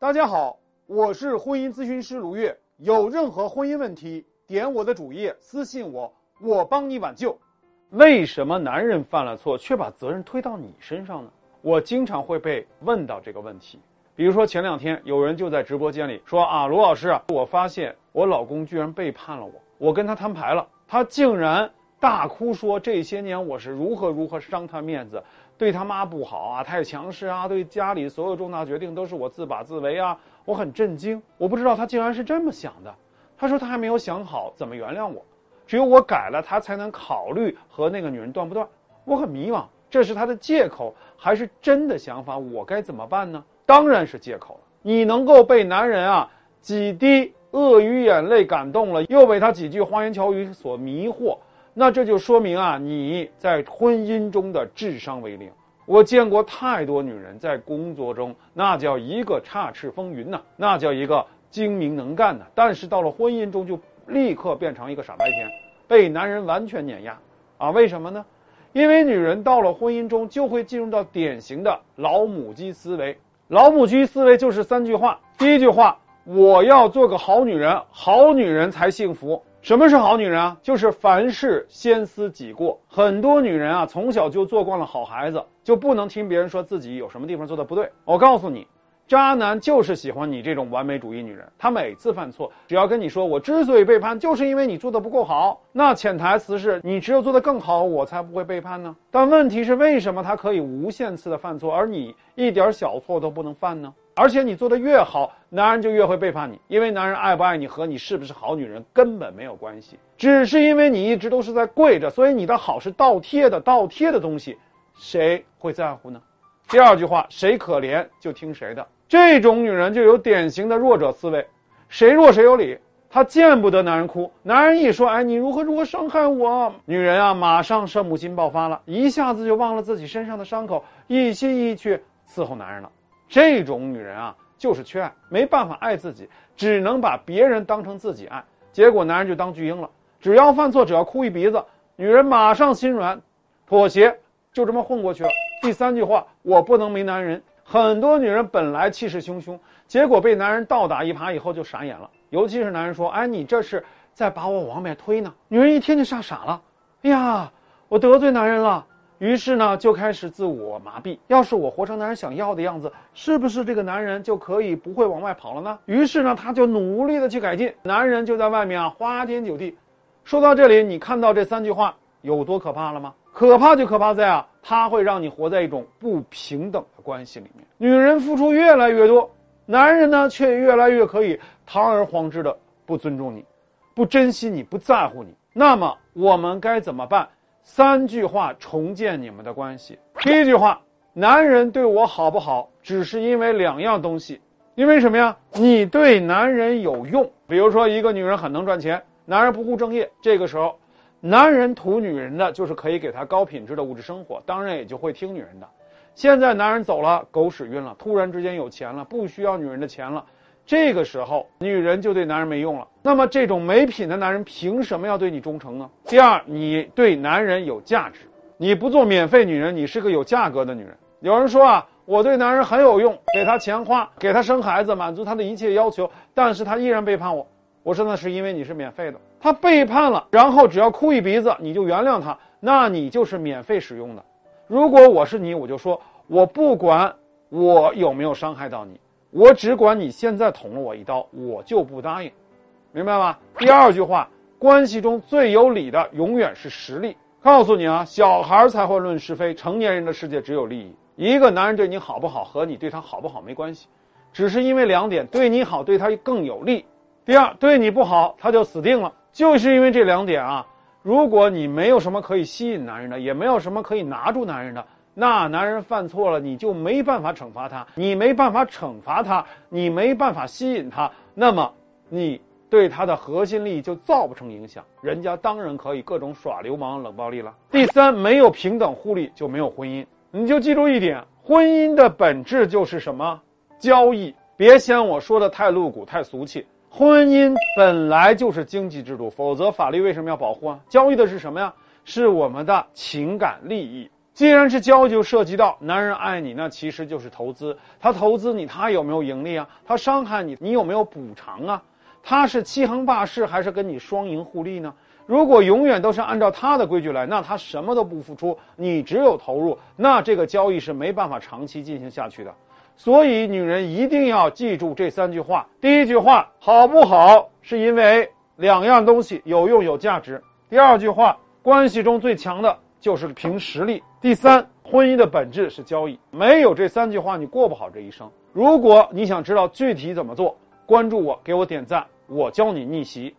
大家好，我是婚姻咨询师卢月。有任何婚姻问题，点我的主页私信我，我帮你挽救。为什么男人犯了错却把责任推到你身上呢？我经常会被问到这个问题。比如说前两天有人就在直播间里说啊，卢老师，我发现我老公居然背叛了我，我跟他摊牌了，他竟然大哭说这些年我是如何如何伤他面子。对他妈不好啊，太强势啊，对家里所有重大决定都是我自把自为啊，我很震惊，我不知道他竟然是这么想的。他说他还没有想好怎么原谅我，只有我改了，他才能考虑和那个女人断不断。我很迷茫，这是他的借口还是真的想法？我该怎么办呢？当然是借口了。你能够被男人啊几滴鳄鱼眼泪感动了，又被他几句花言巧语所迷惑。那这就说明啊，你在婚姻中的智商为零。我见过太多女人在工作中，那叫一个插翅风云呐，那叫一个精明能干呐，但是到了婚姻中就立刻变成一个傻白甜，被男人完全碾压啊！为什么呢？因为女人到了婚姻中就会进入到典型的老母鸡思维。老母鸡思维就是三句话：第一句话，我要做个好女人，好女人才幸福。什么是好女人啊？就是凡事先思己过。很多女人啊，从小就做惯了好孩子，就不能听别人说自己有什么地方做的不对。我告诉你，渣男就是喜欢你这种完美主义女人。他每次犯错，只要跟你说我之所以背叛，就是因为你做的不够好。那潜台词是你只有做的更好，我才不会背叛呢。但问题是，为什么他可以无限次的犯错，而你一点小错都不能犯呢？而且你做的越好，男人就越会背叛你，因为男人爱不爱你和你是不是好女人根本没有关系，只是因为你一直都是在跪着，所以你的好是倒贴的，倒贴的东西，谁会在乎呢？第二句话，谁可怜就听谁的，这种女人就有典型的弱者思维，谁弱谁有理，她见不得男人哭，男人一说，哎，你如何如何伤害我，女人啊，马上圣母心爆发了，一下子就忘了自己身上的伤口，一心一意去伺候男人了。这种女人啊，就是缺爱，没办法爱自己，只能把别人当成自己爱，结果男人就当巨婴了。只要犯错，只要哭一鼻子，女人马上心软，妥协，就这么混过去了。第三句话，我不能没男人。很多女人本来气势汹汹，结果被男人倒打一耙以后就傻眼了。尤其是男人说：“哎，你这是在把我往外推呢。”女人一听就吓傻了，哎呀，我得罪男人了。于是呢，就开始自我麻痹。要是我活成男人想要的样子，是不是这个男人就可以不会往外跑了呢？于是呢，他就努力的去改进。男人就在外面啊，花天酒地。说到这里，你看到这三句话有多可怕了吗？可怕就可怕在啊，他会让你活在一种不平等的关系里面。女人付出越来越多，男人呢却越来越可以堂而皇之的不尊重你，不珍惜你，不在乎你。那么我们该怎么办？三句话重建你们的关系。第一句话，男人对我好不好，只是因为两样东西。因为什么呀？你对男人有用。比如说，一个女人很能赚钱，男人不务正业，这个时候，男人图女人的就是可以给她高品质的物质生活，当然也就会听女人的。现在男人走了，狗屎运了，突然之间有钱了，不需要女人的钱了。这个时候，女人就对男人没用了。那么，这种没品的男人凭什么要对你忠诚呢？第二，你对男人有价值，你不做免费女人，你是个有价格的女人。有人说啊，我对男人很有用，给他钱花，给他生孩子，满足他的一切要求，但是他依然背叛我。我说那是因为你是免费的，他背叛了，然后只要哭一鼻子你就原谅他，那你就是免费使用的。如果我是你，我就说我不管我有没有伤害到你。我只管你现在捅了我一刀，我就不答应，明白吗？第二句话，关系中最有理的永远是实力。告诉你啊，小孩才会论是非，成年人的世界只有利益。一个男人对你好不好和你对他好不好没关系，只是因为两点：对你好，对他更有利；第二，对你不好，他就死定了。就是因为这两点啊，如果你没有什么可以吸引男人的，也没有什么可以拿住男人的。那男人犯错了，你就没办法惩罚他，你没办法惩罚他，你没办法吸引他，那么你对他的核心利益就造不成影响，人家当然可以各种耍流氓、冷暴力了。第三，没有平等互利就没有婚姻，你就记住一点，婚姻的本质就是什么？交易。别嫌我说的太露骨、太俗气，婚姻本来就是经济制度，否则法律为什么要保护啊？交易的是什么呀？是我们的情感利益。既然是交易，就涉及到男人爱你，那其实就是投资。他投资你，他有没有盈利啊？他伤害你，你有没有补偿啊？他是欺行霸市，还是跟你双赢互利呢？如果永远都是按照他的规矩来，那他什么都不付出，你只有投入，那这个交易是没办法长期进行下去的。所以，女人一定要记住这三句话：第一句话，好不好是因为两样东西有用有价值；第二句话，关系中最强的就是凭实力；第三，婚姻的本质是交易。没有这三句话，你过不好这一生。如果你想知道具体怎么做，关注我，给我点赞，我教你逆袭。